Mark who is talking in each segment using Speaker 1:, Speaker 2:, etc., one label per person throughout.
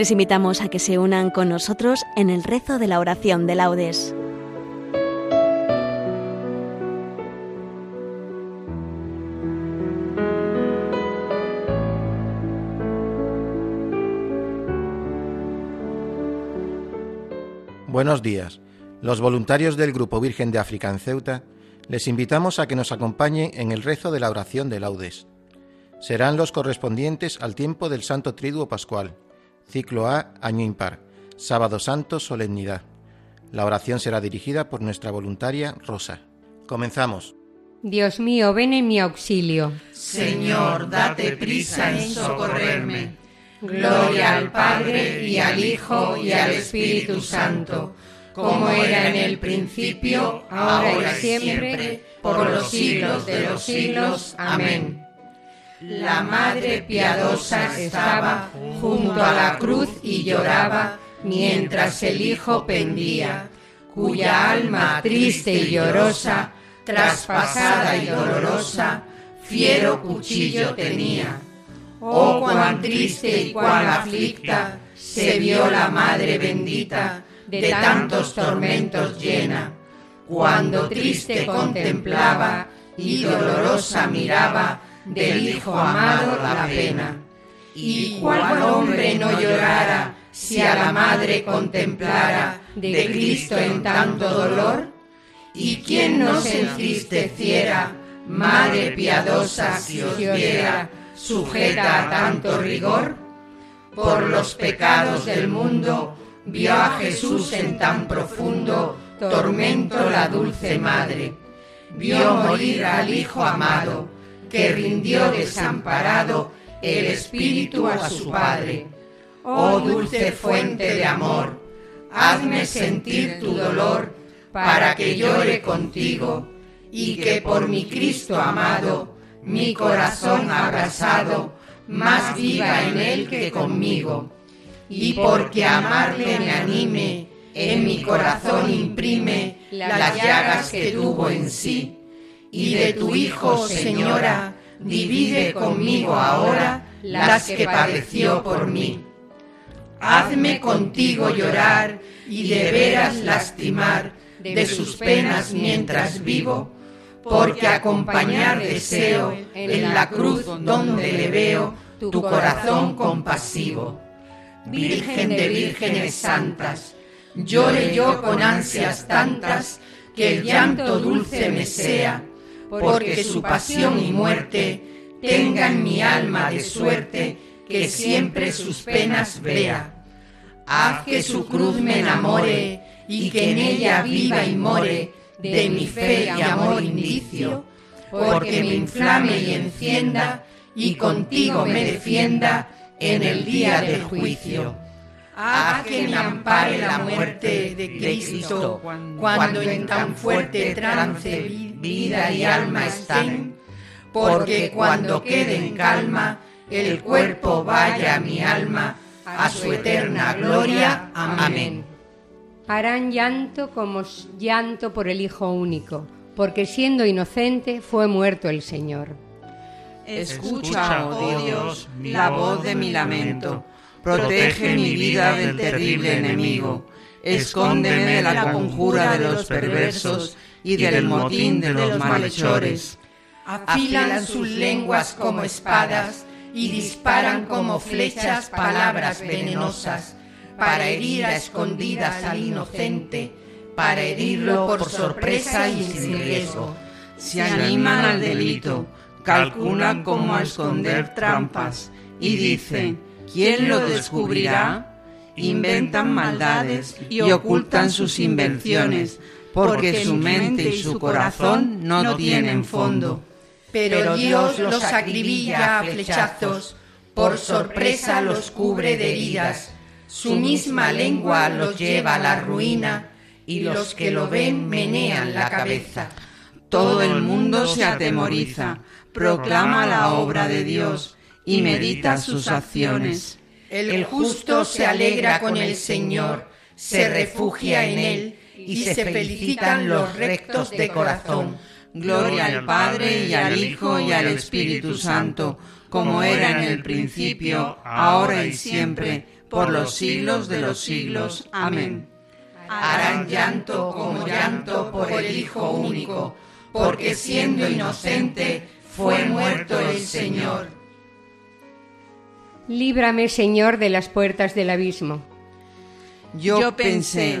Speaker 1: Les invitamos a que se unan con nosotros en el rezo de la oración de laudes.
Speaker 2: Buenos días. Los voluntarios del Grupo Virgen de África en Ceuta les invitamos a que nos acompañen en el rezo de la oración de laudes. Serán los correspondientes al tiempo del Santo Triduo Pascual, ciclo A, año impar, sábado santo, solemnidad. La oración será dirigida por nuestra voluntaria Rosa. Comenzamos.
Speaker 3: Dios mío, ven en mi auxilio.
Speaker 4: Señor, date prisa en socorrerme. Gloria al Padre y al Hijo y al Espíritu Santo, como era en el principio, ahora y siempre, por los siglos de los siglos. Amén. La Madre piadosa estaba junto a la cruz y lloraba mientras el Hijo pendía, cuya alma triste y llorosa, traspasada y dolorosa, fiero cuchillo tenía. Oh, cuán triste y cuán aflicta se vio la Madre bendita, de tantos tormentos llena, cuando triste contemplaba y dolorosa miraba del Hijo amado la pena. Y cuál hombre no llorara si a la Madre contemplara de Cristo en tanto dolor? ¿Y quién no se entristeciera, Madre piadosa, si os viera, sujeta a tanto rigor? Por los pecados del mundo vio a Jesús en tan profundo tormento la dulce madre. Vio morir al Hijo amado, que rindió desamparado el Espíritu a su Padre. Oh dulce fuente de amor, hazme sentir tu dolor para que llore contigo y que por mi Cristo amado mi corazón abrasado, más viva en él que conmigo. Y porque amarle me anime, en mi corazón imprime las llagas que tuvo en sí. Y de tu Hijo, Señora, divide conmigo ahora las que padeció por mí. Hazme contigo llorar y de veras lastimar de sus penas mientras vivo porque acompañar deseo en la cruz donde le veo tu corazón compasivo. Virgen de vírgenes santas, llore yo con ansias tantas que el llanto dulce me sea, porque su pasión y muerte tengan mi alma de suerte que siempre sus penas vea. Haz que su cruz me enamore y que en ella viva y more de mi fe y amor indicio, porque me inflame y encienda y contigo me defienda en el día del juicio. Haz que me ampare la muerte de Cristo cuando en tan fuerte trance vida y alma estén, porque cuando quede en calma el cuerpo vaya a mi alma a su eterna gloria. Amén.
Speaker 3: Harán llanto como llanto por el Hijo único, porque siendo inocente fue muerto el Señor.
Speaker 5: Escucha, oh Dios, la voz de mi lamento, protege mi vida del terrible enemigo, escóndeme de la conjura de los perversos y del motín de los malhechores.
Speaker 4: Afilan sus lenguas como espadas y disparan como flechas palabras venenosas para herir a escondidas al inocente, para herirlo por sorpresa y sin riesgo.
Speaker 5: Se animan al delito, calculan cómo esconder trampas y dicen, ¿quién lo descubrirá? Inventan maldades y ocultan sus invenciones, porque su mente y su corazón no tienen fondo.
Speaker 4: Pero Dios los acribilla a flechazos, por sorpresa los cubre de heridas. su misma lengua los lleva a la ruina y los que lo ven menean la cabeza.
Speaker 5: Todo el mundo se atemoriza, proclama la obra de Dios y medita sus acciones.
Speaker 4: El justo se alegra con el Señor, se refugia en Él y se felicitan los rectos de corazón.
Speaker 5: Gloria al Padre y al Hijo y al Espíritu Santo, como era en el principio, ahora y siempre por los siglos de los siglos. Amén.
Speaker 4: Harán llanto como llanto por el Hijo único, porque siendo inocente fue muerto el Señor.
Speaker 3: Líbrame, Señor, de las puertas del abismo.
Speaker 5: Yo pensé,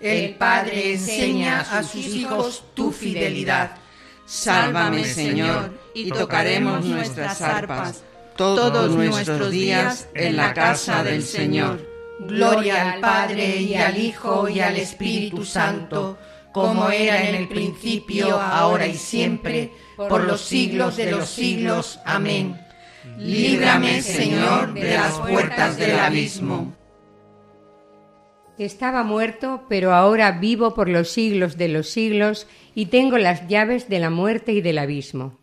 Speaker 4: El Padre enseña a sus hijos tu fidelidad.
Speaker 5: Sálvame, Señor, y tocaremos nuestras arpas todos nuestros días en la casa del Señor.
Speaker 4: Gloria al Padre y al Hijo y al Espíritu Santo, como era en el principio, ahora y siempre, por los siglos de los siglos. Amén. Líbrame, Señor, de las puertas del abismo.
Speaker 3: Estaba muerto, pero ahora vivo por los siglos de los siglos y tengo las llaves de la muerte y del abismo.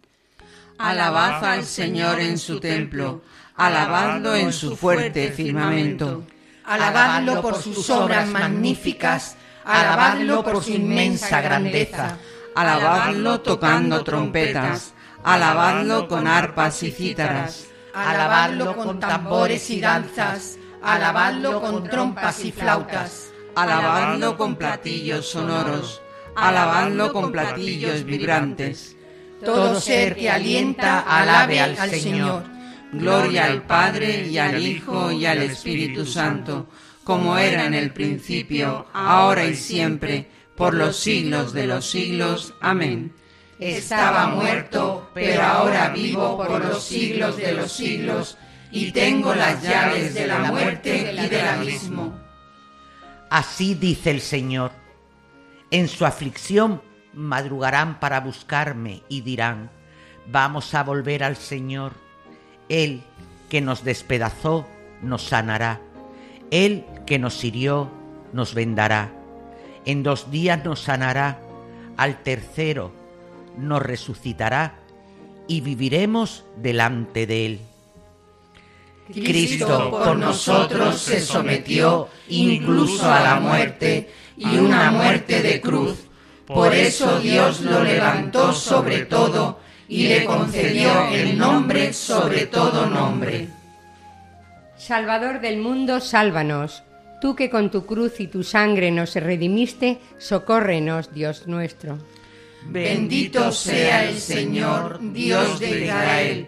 Speaker 5: Alabad al Señor en su templo, alabadlo en su fuerte firmamento.
Speaker 4: Alabadlo por sus obras magníficas, alabadlo por su inmensa grandeza.
Speaker 5: Alabadlo tocando trompetas, alabadlo con arpas y cítaras.
Speaker 4: Alabadlo con tambores y danzas, alabadlo con trompas y flautas.
Speaker 5: Alabadlo con platillos sonoros, alabadlo con platillos vibrantes
Speaker 4: todo ser que alienta, alabe al Señor.
Speaker 5: Gloria al Padre y al Hijo y al Espíritu Santo, como era en el principio, ahora y siempre, por los siglos de los siglos. Amén.
Speaker 4: Estaba muerto, pero ahora vivo por los siglos de los siglos, y tengo las llaves de la muerte y del abismo.
Speaker 6: Así dice el Señor. En su aflicción madrugarán para buscarme y dirán, vamos a volver al Señor. Él que nos despedazó, nos sanará. Él que nos hirió, nos vendará. En dos días nos sanará. Al tercero nos resucitará y viviremos delante de Él.
Speaker 4: Cristo por nosotros se sometió incluso a la muerte y una muerte de cruz por eso Dios lo levantó sobre todo y le concedió el nombre sobre todo nombre.
Speaker 3: Salvador del mundo, sálvanos. Tú que con tu cruz y tu sangre nos redimiste, socórrenos, Dios nuestro.
Speaker 4: Bendito sea el Señor, Dios de Israel,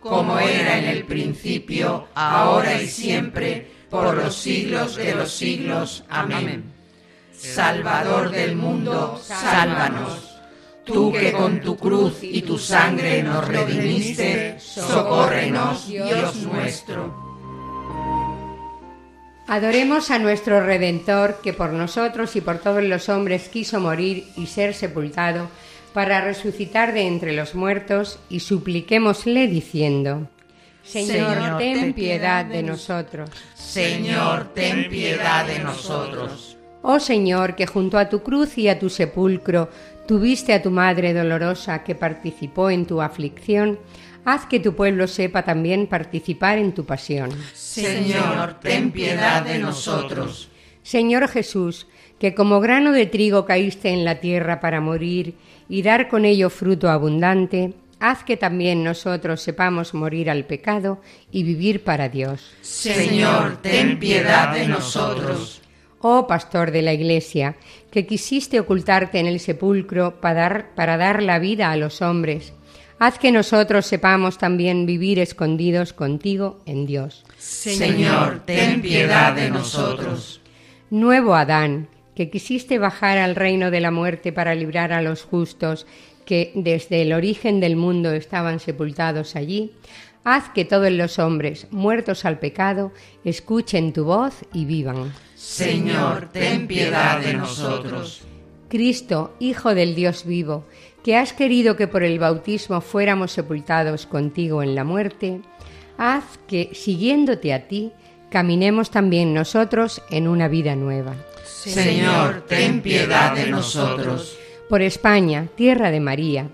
Speaker 5: como era en el principio, ahora y siempre, por los siglos de los siglos. Amén. Salvador del mundo, sálvanos. Tú que con tu cruz y tu sangre nos redimiste, socórrenos, Dios nuestro.
Speaker 3: Adoremos a nuestro Redentor, que por nosotros y por todos los hombres quiso morir y ser sepultado, para resucitar de entre los muertos, y supliquémosle diciendo, Señor, ten piedad de nosotros.
Speaker 5: Señor, ten piedad de nosotros.
Speaker 3: Oh Señor, que junto a tu cruz y a tu sepulcro tuviste a tu Madre dolorosa que participó en tu aflicción, haz que tu pueblo sepa también participar en tu pasión.
Speaker 5: Señor, ten piedad de nosotros.
Speaker 3: Señor Jesús, que como grano de trigo caíste en la tierra para morir y dar con ello fruto abundante, haz que también nosotros sepamos morir al pecado y vivir para Dios.
Speaker 5: Señor, ten piedad de nosotros.
Speaker 3: Oh pastor de la Iglesia, que quisiste ocultarte en el sepulcro para dar, para dar la vida a los hombres, haz que nosotros sepamos también vivir escondidos contigo en Dios.
Speaker 5: Señor, ten piedad de nosotros.
Speaker 3: Nuevo Adán, que quisiste bajar al reino de la muerte para librar a los justos que desde el origen del mundo estaban sepultados allí, haz que todos los hombres muertos al pecado escuchen tu voz y vivan.
Speaker 5: Señor, ten piedad de nosotros.
Speaker 3: Cristo, Hijo del Dios vivo, que has querido que por el bautismo fuéramos sepultados contigo en la muerte, haz que, siguiéndote a ti, caminemos también nosotros en una vida nueva.
Speaker 5: Señor, ten piedad de nosotros.
Speaker 3: Por España, tierra de María,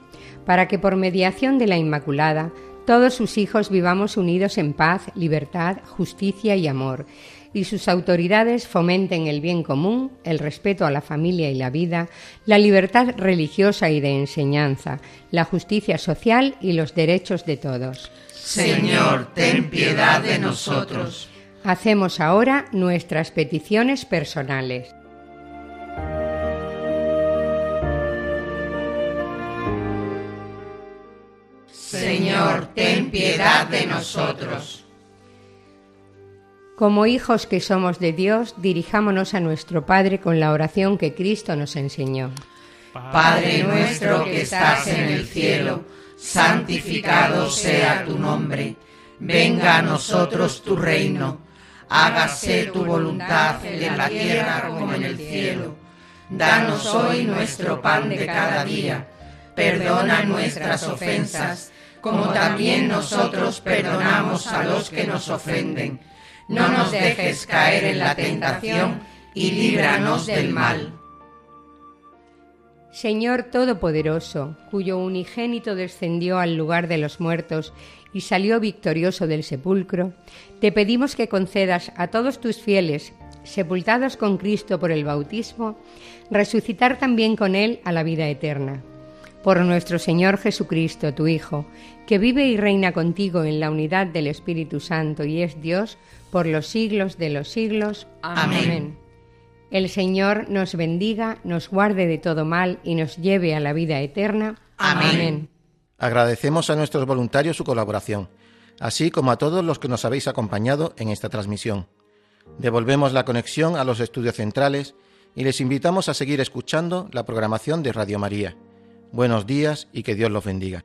Speaker 3: para que por mediación de la Inmaculada todos sus hijos vivamos unidos en paz, libertad, justicia y amor, y sus autoridades fomenten el bien común, el respeto a la familia y la vida, la libertad religiosa y de enseñanza, la justicia social y los derechos de todos.
Speaker 5: Señor, ten piedad de nosotros.
Speaker 3: Hacemos ahora nuestras peticiones personales.
Speaker 5: Señor, ten piedad de nosotros.
Speaker 3: Como hijos que somos de Dios, dirijámonos a nuestro Padre con la oración que Cristo nos enseñó.
Speaker 5: Padre nuestro que estás en el cielo, santificado sea tu nombre. Venga a nosotros tu reino. Hágase tu voluntad en la tierra como en el cielo. Danos hoy nuestro pan de cada día. Perdona nuestras ofensas, como también nosotros perdonamos a los que nos ofenden no nos dejes caer en la tentación y líbranos del mal.
Speaker 3: Señor Todopoderoso, cuyo unigénito descendió al lugar de los muertos y salió victorioso del sepulcro, te pedimos que concedas a todos tus fieles, sepultados con Cristo por el bautismo, resucitar también con Él a la vida eterna. Por nuestro Señor Jesucristo, tu Hijo, que vive y reina contigo en la unidad del Espíritu Santo y es Dios, por los siglos de los siglos.
Speaker 5: Amén.
Speaker 3: El Señor nos bendiga, nos guarde de todo mal y nos lleve a la vida eterna.
Speaker 5: Amén.
Speaker 2: Agradecemos a nuestros voluntarios su colaboración, así como a todos los que nos habéis acompañado en esta transmisión. Devolvemos la conexión a los estudios centrales y les invitamos a seguir escuchando la programación de Radio María. Buenos días y que Dios los bendiga.